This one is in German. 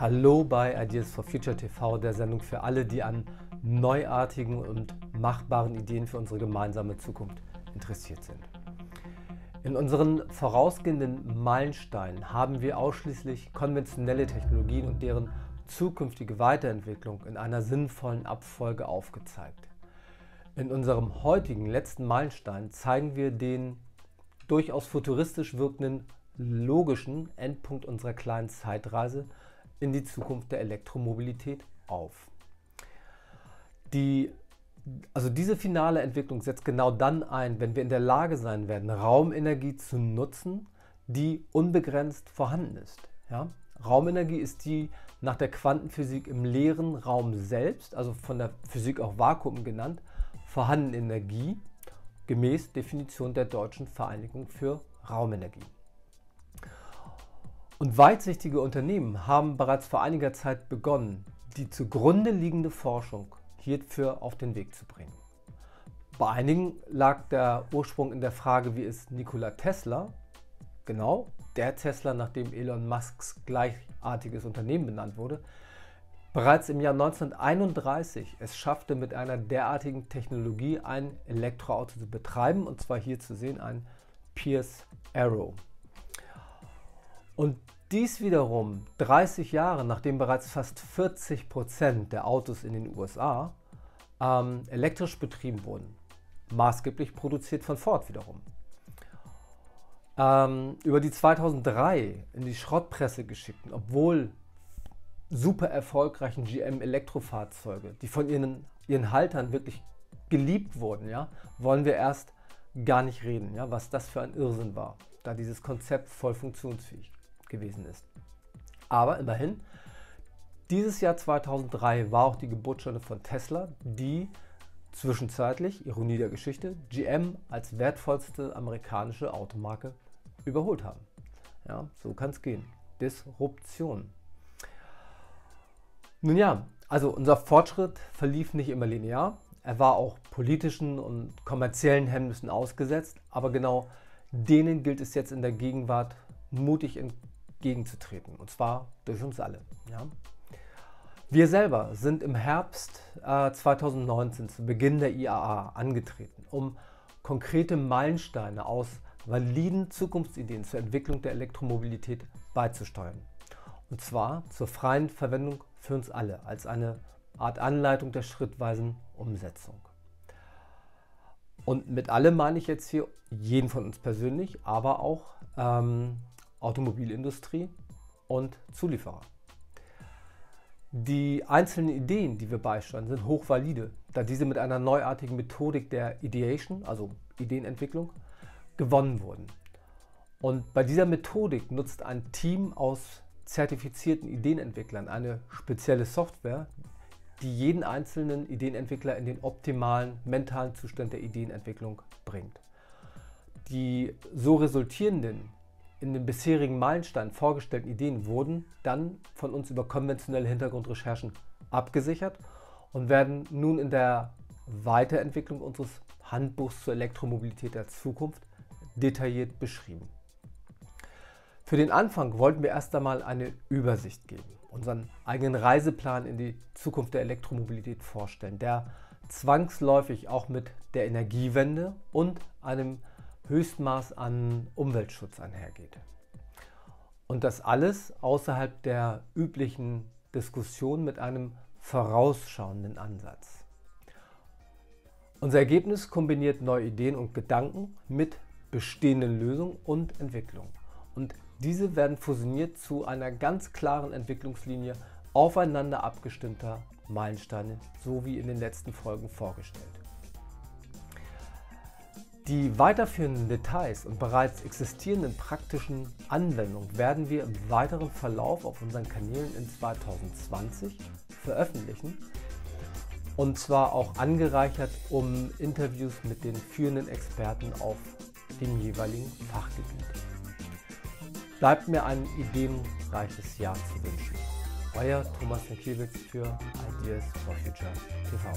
Hallo bei Ideas for Future TV, der Sendung für alle, die an neuartigen und machbaren Ideen für unsere gemeinsame Zukunft interessiert sind. In unseren vorausgehenden Meilensteinen haben wir ausschließlich konventionelle Technologien und deren zukünftige Weiterentwicklung in einer sinnvollen Abfolge aufgezeigt. In unserem heutigen letzten Meilenstein zeigen wir den durchaus futuristisch wirkenden logischen Endpunkt unserer kleinen Zeitreise in die Zukunft der Elektromobilität auf. Die, also diese finale Entwicklung setzt genau dann ein, wenn wir in der Lage sein werden, Raumenergie zu nutzen, die unbegrenzt vorhanden ist. Ja? Raumenergie ist die nach der Quantenphysik im leeren Raum selbst, also von der Physik auch Vakuum genannt, vorhandene Energie gemäß Definition der Deutschen Vereinigung für Raumenergie. Und weitsichtige Unternehmen haben bereits vor einiger Zeit begonnen, die zugrunde liegende Forschung hierfür auf den Weg zu bringen. Bei einigen lag der Ursprung in der Frage, wie es Nikola Tesla, genau der Tesla, nach dem Elon Musks gleichartiges Unternehmen benannt wurde, bereits im Jahr 1931 es schaffte, mit einer derartigen Technologie ein Elektroauto zu betreiben, und zwar hier zu sehen ein Pierce Arrow. Und dies wiederum 30 Jahre nachdem bereits fast 40 Prozent der Autos in den USA ähm, elektrisch betrieben wurden, maßgeblich produziert von Ford wiederum. Ähm, über die 2003 in die Schrottpresse geschickten, obwohl super erfolgreichen GM Elektrofahrzeuge, die von ihren, ihren Haltern wirklich geliebt wurden, ja, wollen wir erst gar nicht reden, ja, was das für ein Irrsinn war, da dieses Konzept voll funktionsfähig gewesen ist. Aber immerhin, dieses Jahr 2003 war auch die Geburtsstunde von Tesla, die zwischenzeitlich, Ironie der Geschichte, GM als wertvollste amerikanische Automarke überholt haben. Ja, so kann es gehen. Disruption. Nun ja, also unser Fortschritt verlief nicht immer linear. Er war auch politischen und kommerziellen Hemmnissen ausgesetzt, aber genau denen gilt es jetzt in der Gegenwart mutig entgegenzutreten. Und zwar durch uns alle. Ja? Wir selber sind im Herbst äh, 2019 zu Beginn der IAA angetreten, um konkrete Meilensteine aus validen Zukunftsideen zur Entwicklung der Elektromobilität beizusteuern. Und zwar zur freien Verwendung für uns alle, als eine Art Anleitung der schrittweisen Umsetzung. Und mit allem meine ich jetzt hier jeden von uns persönlich, aber auch ähm, Automobilindustrie und Zulieferer. Die einzelnen Ideen, die wir beisteuern, sind hochvalide, da diese mit einer neuartigen Methodik der Ideation, also Ideenentwicklung, gewonnen wurden. Und bei dieser Methodik nutzt ein Team aus zertifizierten Ideenentwicklern eine spezielle Software, die jeden einzelnen Ideenentwickler in den optimalen mentalen Zustand der Ideenentwicklung bringt. Die so resultierenden in den bisherigen Meilensteinen vorgestellten Ideen wurden dann von uns über konventionelle Hintergrundrecherchen abgesichert und werden nun in der Weiterentwicklung unseres Handbuchs zur Elektromobilität der Zukunft detailliert beschrieben. Für den Anfang wollten wir erst einmal eine Übersicht geben, unseren eigenen Reiseplan in die Zukunft der Elektromobilität vorstellen, der zwangsläufig auch mit der Energiewende und einem Höchstmaß an Umweltschutz einhergeht. Und das alles außerhalb der üblichen Diskussion mit einem vorausschauenden Ansatz. Unser Ergebnis kombiniert neue Ideen und Gedanken mit bestehenden Lösungen und Entwicklungen. Und diese werden fusioniert zu einer ganz klaren Entwicklungslinie aufeinander abgestimmter Meilensteine, so wie in den letzten Folgen vorgestellt. Die weiterführenden Details und bereits existierenden praktischen Anwendungen werden wir im weiteren Verlauf auf unseren Kanälen in 2020 veröffentlichen. Und zwar auch angereichert um Interviews mit den führenden Experten auf dem jeweiligen Fachgebiet. Bleibt mir ein ideenreiches Jahr zu wünschen. Euer Thomas Mikiewicz für Ideas for Future TV.